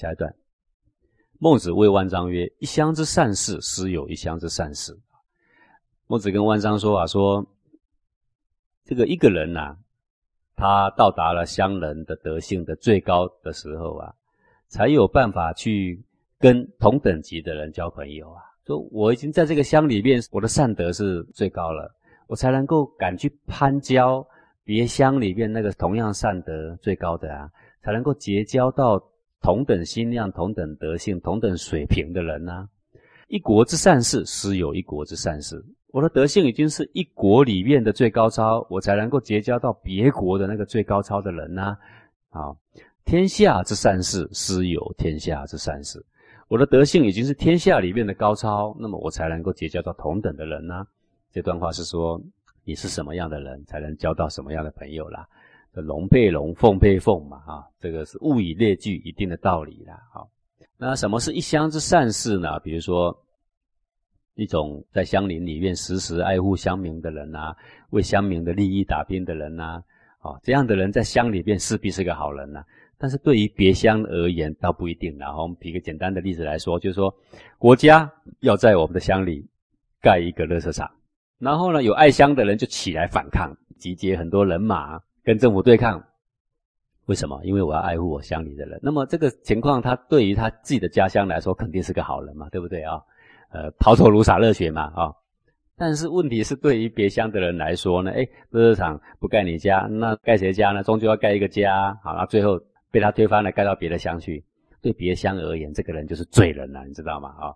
下一段，孟子谓万章曰：“一乡之善事，实有一乡之善事。”孟子跟万章说啊，说这个一个人呐，他到达了乡人的德性的最高的时候啊，才有办法去跟同等级的人交朋友啊。说我已经在这个乡里面，我的善德是最高了，我才能够敢去攀交别乡里面那个同样善德最高的啊，才能够结交到同等心量、同等德性、同等水平的人呐。一国之善事，实有一国之善事。我的德性已经是一国里面的最高超，我才能够结交到别国的那个最高超的人呐。啊，天下之善事，实有天下之善事。我的德性已经是天下里面的高超，那么我才能够结交到同等的人呐。这段话是说，你是什么样的人，才能交到什么样的朋友啦？龙配龙，凤配凤嘛，啊，这个是物以类聚，一定的道理啦。好，那什么是一乡之善事呢？比如说。一种在乡邻里面时时爱护乡民的人呐，为乡民的利益打拼的人呐，啊，这样的人在乡里面势必是个好人呐。但是对于别乡而言，倒不一定。然后我们举个简单的例子来说，就是说，国家要在我们的乡里盖一个垃圾场，然后呢，有爱乡的人就起来反抗，集结很多人马跟政府对抗。为什么？因为我要爱护我乡里的人。那么这个情况，他对于他自己的家乡来说，肯定是个好人嘛，对不对啊？呃，抛头颅洒热血嘛，啊！但是问题是，对于别乡的人来说呢，哎，垃圾场不盖你家，那盖谁家呢？终究要盖一个家，好，那最后被他推翻了，盖到别的乡去。对别乡而言，这个人就是罪人了，你知道吗？啊，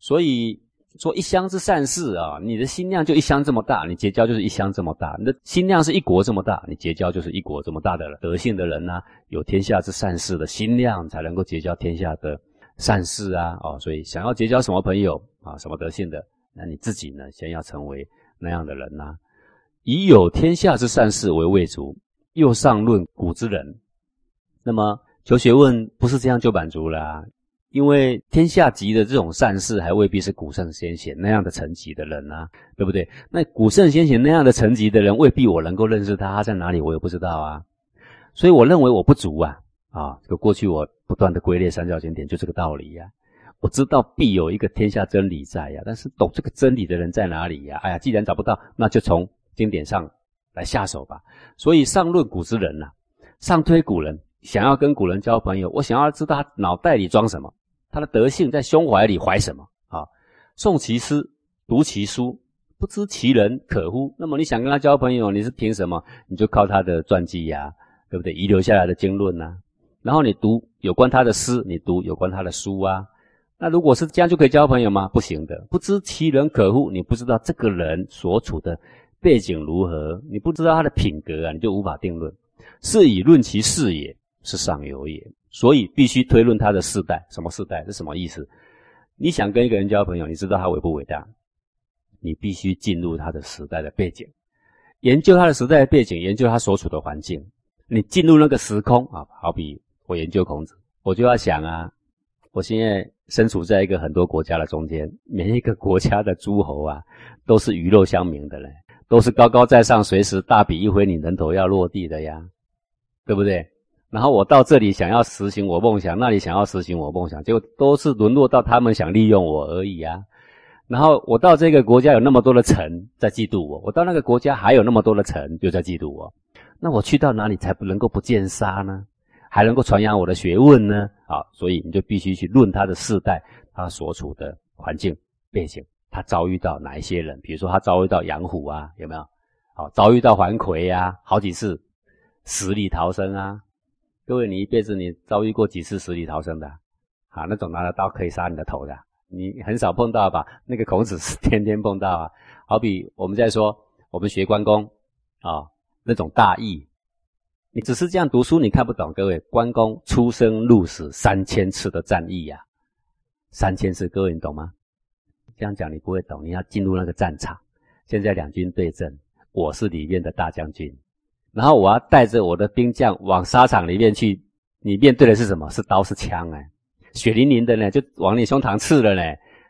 所以说一乡之善事啊，你的心量就一乡这么大，你结交就是一乡这么大；你的心量是一国这么大，你结交就是一国这么大的德性的人呢，有天下之善事的心量，才能够结交天下的。善事啊，哦，所以想要结交什么朋友啊，什么德性的，那你自己呢，先要成为那样的人呐。以有天下之善事为未足，又上论古之人。那么求学问不是这样就满足了，因为天下级的这种善事，还未必是古圣先贤那样的层级的人呐，对不对？那古圣先贤那样的层级的人，未必我能够认识他，他在哪里我也不知道啊。所以我认为我不足啊。啊，这个过去我不断的归列三教经典，就这个道理呀。我知道必有一个天下真理在呀，但是懂这个真理的人在哪里呀？哎呀，既然找不到，那就从经典上来下手吧。所以上论古之人呐，上推古人，想要跟古人交朋友，我想要知道他脑袋里装什么，他的德性在胸怀里怀什么啊？诵其诗，读其书，不知其人可乎？那么你想跟他交朋友，你是凭什么？你就靠他的传记呀，对不对？遗留下来的经论呐。然后你读有关他的诗，你读有关他的书啊。那如果是这样就可以交朋友吗？不行的。不知其人可乎？你不知道这个人所处的背景如何，你不知道他的品格啊，你就无法定论。是以论其事也，是上游也。所以必须推论他的世代。什么世代？是什么意思？你想跟一个人交朋友，你知道他伟不伟大？你必须进入他的时代的背景，研究他的时代的背景，研究他所处的环境。你进入那个时空啊，好比。我研究孔子，我就要想啊，我现在身处在一个很多国家的中间，每一个国家的诸侯啊，都是鱼肉相明的嘞，都是高高在上，随时大笔一挥，你人头要落地的呀，对不对？然后我到这里想要实行我梦想，那里想要实行我梦想，结果都是沦落到他们想利用我而已啊。然后我到这个国家有那么多的臣在嫉妒我，我到那个国家还有那么多的臣又在嫉妒我，那我去到哪里才不能够不见杀呢？还能够传扬我的学问呢？啊，所以你就必须去论他的世代，他所处的环境背景，他遭遇到哪一些人？比如说他遭遇到杨虎啊，有没有？好，遭遇到桓魁呀，好几次死里逃生啊。各位，你一辈子你遭遇过几次死里逃生的？啊，那种拿着刀可以杀你的头的，你很少碰到吧？那个孔子是天天碰到啊。好比我们在说，我们学关公啊，那种大义。你只是这样读书，你看不懂。各位，关公出生入死三千次的战役呀，三千次，各位你懂吗？这样讲你不会懂。你要进入那个战场，现在两军对阵，我是里面的大将军，然后我要带着我的兵将往沙场里面去，你面对的是什么？是刀是枪哎，血淋淋的呢，就往你胸膛刺了呢。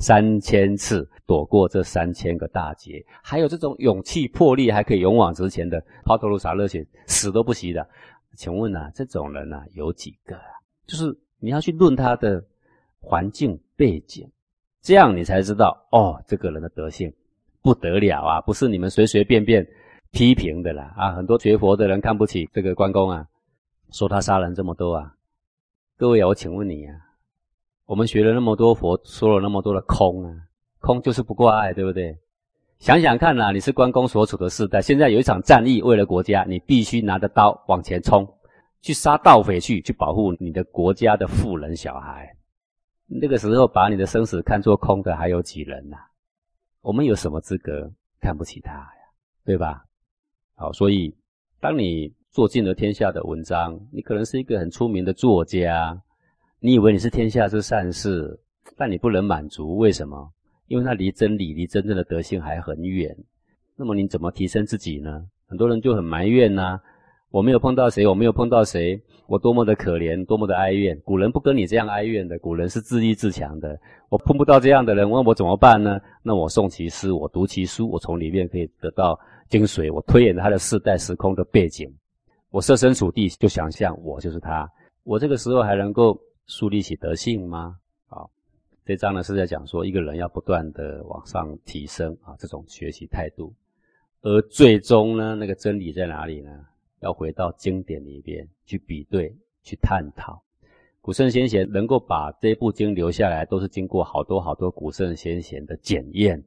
三千次躲过这三千个大劫，还有这种勇气魄力，还可以勇往直前的，抛头颅洒热血，死都不惜的。请问啊，这种人啊有几个啊？就是你要去论他的环境背景，这样你才知道哦，这个人的德性不得了啊，不是你们随随便便批评的啦啊！很多学佛的人看不起这个关公啊，说他杀人这么多啊。各位啊，我请问你啊，我们学了那么多佛，说了那么多的空啊，空就是不挂碍，对不对？想想看呐，你是关公所处的时代，现在有一场战役，为了国家，你必须拿着刀往前冲，去杀盗匪去，去保护你的国家的富人小孩。那个时候，把你的生死看作空的还有几人呐？我们有什么资格看不起他呀？对吧？好，所以当你做尽了天下的文章，你可能是一个很出名的作家，你以为你是天下之善事，但你不能满足，为什么？因为那离真理、离真正的德性还很远，那么你怎么提升自己呢？很多人就很埋怨呐，我没有碰到谁，我没有碰到谁，我多么的可怜，多么的哀怨。古人不跟你这样哀怨的，古人是自立自强的。我碰不到这样的人，问我怎么办呢？那我诵其诗，我读其书，我从里面可以得到精髓，我推演他的世代时空的背景，我设身处地就想象我就是他，我这个时候还能够树立起德性吗？啊这章呢是在讲说，一个人要不断的往上提升啊，这种学习态度，而最终呢，那个真理在哪里呢？要回到经典里边去比对、去探讨。古圣先贤能够把这部经留下来，都是经过好多好多古圣先贤的检验，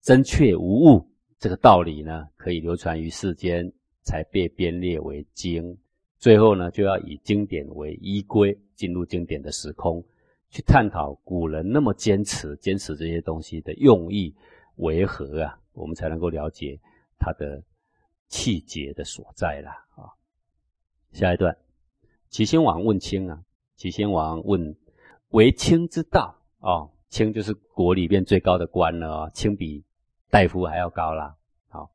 真确无误。这个道理呢，可以流传于世间，才被编列为经。最后呢，就要以经典为依归，进入经典的时空。去探讨古人那么坚持、坚持这些东西的用意为何啊？我们才能够了解他的气节的所在啦啊！下一段，齐宣王问卿啊，齐宣王问为卿之道啊，卿就是国里边最高的官了啊，卿比大夫还要高啦。好，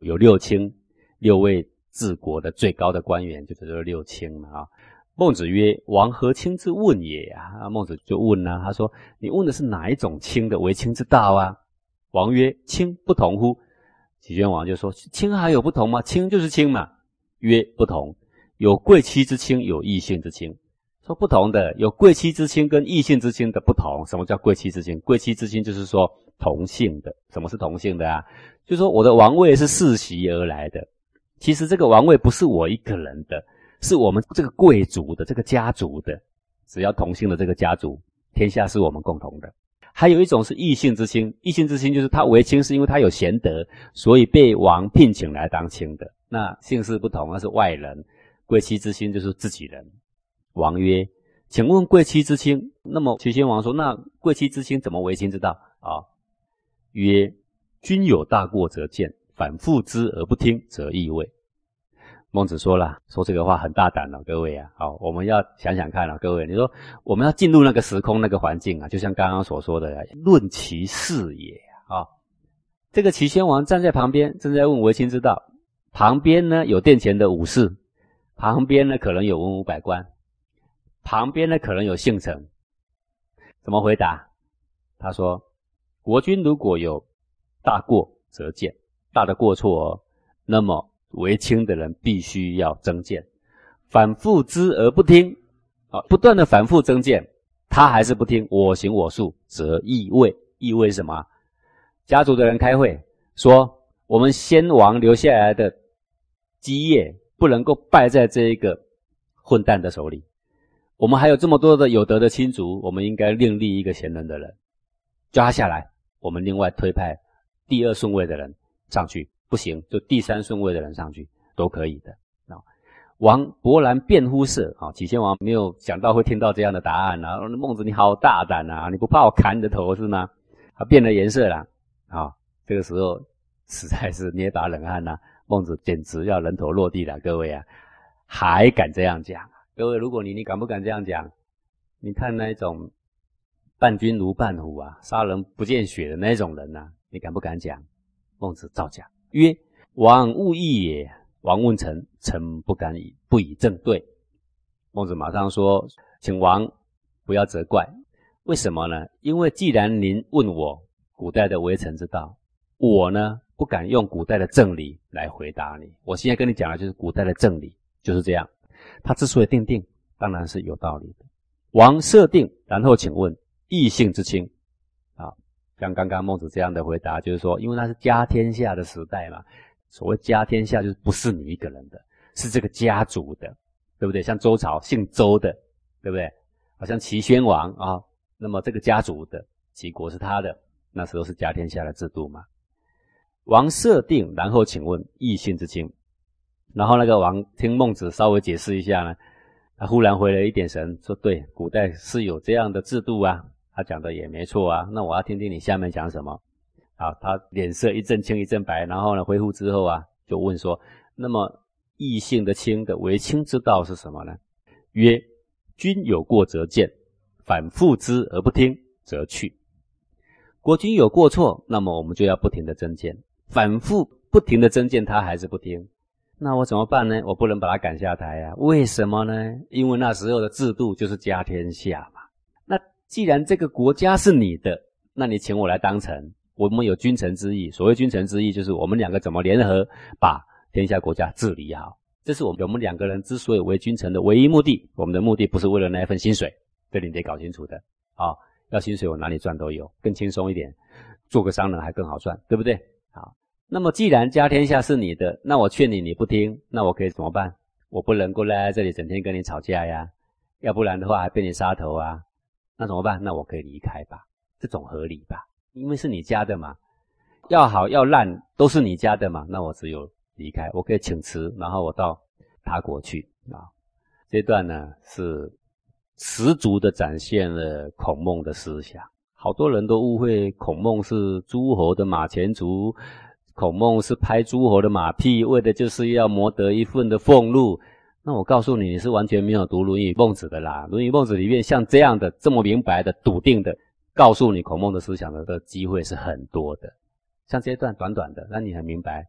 有六卿，六位治国的最高的官员，就叫做六卿嘛啊。孟子曰：“王何卿之问也啊？”孟子就问啊，他说：“你问的是哪一种卿的为卿之道啊？”王曰：“卿不同乎？”齐宣王就说：“卿还有不同吗？卿就是卿嘛。”曰：“不同，有贵戚之卿，有异性之卿。说不同的，有贵戚之亲跟异性之亲的不同。什么叫贵戚之亲？贵戚之亲就是说同姓的。什么是同姓的啊？就是说我的王位是世袭而来的，其实这个王位不是我一个人的。”是我们这个贵族的这个家族的，只要同姓的这个家族，天下是我们共同的。还有一种是异姓之亲，异姓之亲就是他为卿是因为他有贤德，所以被王聘请来当卿的。那姓氏不同，那是外人。贵戚之亲就是自己人。王曰：“请问贵戚之亲？”那么齐宣王说：“那贵戚之亲怎么为卿之道？”啊，曰：“君有大过则谏，反复之而不听，则易位。”孟子说了，说这个话很大胆了，各位啊，好，我们要想想看啊，各位，你说我们要进入那个时空、那个环境啊，就像刚刚所说的，论其事也啊。这个齐宣王站在旁边，正在问为亲之道，旁边呢有殿前的武士，旁边呢可能有文武百官，旁边呢可能有姓臣，怎么回答？他说：国君如果有大过，则谏；大的过错，那么。为亲的人必须要增谏，反复之而不听，啊，不断的反复增谏，他还是不听，我行我素，则易位。易位什么？家族的人开会说，我们先王留下来的基业不能够败在这一个混蛋的手里。我们还有这么多的有德的亲族，我们应该另立一个贤能的人，叫他下来。我们另外推派第二顺位的人上去。不行，就第三顺位的人上去都可以的啊。王勃然变乎色啊，齐宣王没有想到会听到这样的答案啊。孟子你好大胆啊，你不怕我砍你的头是吗？他变了颜色了啊。这个时候实在是捏把冷汗呐。孟子简直要人头落地了，各位啊，还敢这样讲？各位，如果你你敢不敢这样讲？你看那一种伴君如伴虎啊，杀人不见血的那种人呐，你敢不敢讲？孟子照讲。曰：王勿意也。王问臣，臣不敢以不以正对。孟子马上说：“请王不要责怪。为什么呢？因为既然您问我古代的为臣之道，我呢不敢用古代的正理来回答你。我现在跟你讲的就是古代的正理，就是这样。他之所以定定，当然是有道理的。王设定，然后请问异性之亲。像刚刚孟子这样的回答，就是说，因为那是家天下的时代嘛。所谓家天下，就是不是你一个人的，是这个家族的，对不对？像周朝姓周的，对不对？好像齐宣王啊，那么这个家族的齐国是他的，那时候是家天下的制度嘛。王设定，然后请问异姓之亲。然后那个王听孟子稍微解释一下呢，他忽然回了一点神，说：“对，古代是有这样的制度啊，他讲的也没错啊。那我要听听你下面讲什么。”好，他脸色一阵青一阵白，然后呢恢复之后啊，就问说：“那么异性的亲的为亲之道是什么呢？”曰：“君有过则谏，反复之而不听，则去。国君有过错，那么我们就要不停的增谏，反复不停的增谏，他还是不听。”那我怎么办呢？我不能把他赶下台呀？为什么呢？因为那时候的制度就是家天下嘛。既然这个国家是你的，那你请我来当臣，我们有君臣之义。所谓君臣之义，就是我们两个怎么联合把天下国家治理好。这是我们我们两个人之所以为君臣的唯一目的。我们的目的不是为了那一份薪水，这你得搞清楚的啊。要薪水我哪里赚都有，更轻松一点，做个商人还更好赚，对不对？好。那么，既然家天下是你的，那我劝你你不听，那我可以怎么办？我不能够赖在这里整天跟你吵架呀，要不然的话还被你杀头啊，那怎么办？那我可以离开吧，这种合理吧？因为是你家的嘛，要好要烂都是你家的嘛，那我只有离开，我可以请辞，然后我到他国去啊。这段呢是十足的展现了孔孟的思想，好多人都误会孔孟是诸侯的马前卒。孔孟是拍诸侯的马屁，为的就是要谋得一份的俸禄。那我告诉你，你是完全没有读《论语》《孟子》的啦。《论语》《孟子》里面像这样的这么明白的、笃定的告诉你孔孟的思想的的机会是很多的。像这一段短短的，那你很明白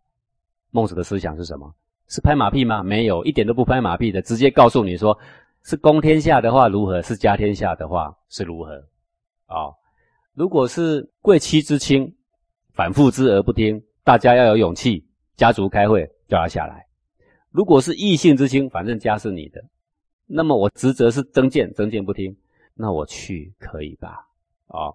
孟子的思想是什么？是拍马屁吗？没有，一点都不拍马屁的，直接告诉你说，是公天下的话如何，是家天下的话是如何。啊，如果是贵戚之亲，反复之而不听。大家要有勇气，家族开会叫他下来。如果是异性之亲，反正家是你的，那么我职责是增谏，增谏不听，那我去可以吧？哦，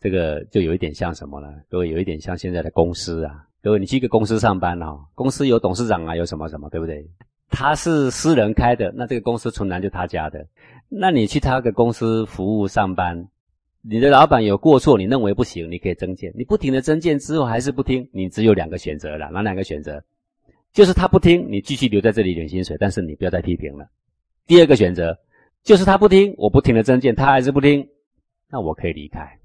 这个就有一点像什么呢？各位有一点像现在的公司啊。各位你去一个公司上班哦，公司有董事长啊，有什么什么，对不对？他是私人开的，那这个公司纯然就他家的。那你去他的公司服务上班。你的老板有过错，你认为不行，你可以增建。你不停的增建之后还是不听，你只有两个选择了，哪两个选择？就是他不听，你继续留在这里领薪水，但是你不要再批评了。第二个选择就是他不听，我不停的增建，他还是不听，那我可以离开。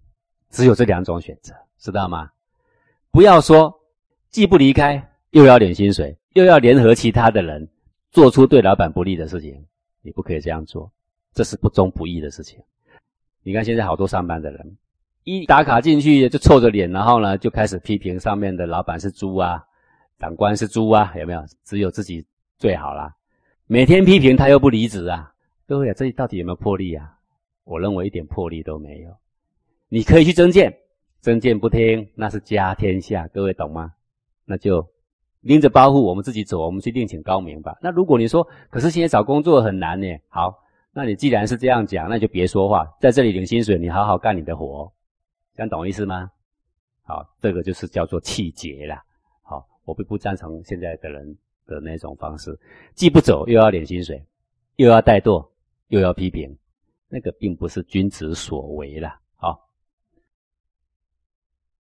只有这两种选择，知道吗？不要说既不离开，又要领薪水，又要联合其他的人做出对老板不利的事情，你不可以这样做，这是不忠不义的事情。你看现在好多上班的人，一打卡进去就臭着脸，然后呢就开始批评上面的老板是猪啊，长官是猪啊，有没有？只有自己最好啦。每天批评他又不离职啊，各位啊，这到底有没有魄力啊？我认为一点魄力都没有。你可以去增建，增建不听，那是家天下，各位懂吗？那就拎着包袱我们自己走，我们去另请高明吧。那如果你说，可是现在找工作很难呢，好。那你既然是这样讲，那就别说话，在这里领薪水，你好好干你的活，这样懂意思吗？好，这个就是叫做气节啦。我并不赞成现在的人的那种方式，既不走又要领薪水，又要怠惰，又要批评，那个并不是君子所为啦。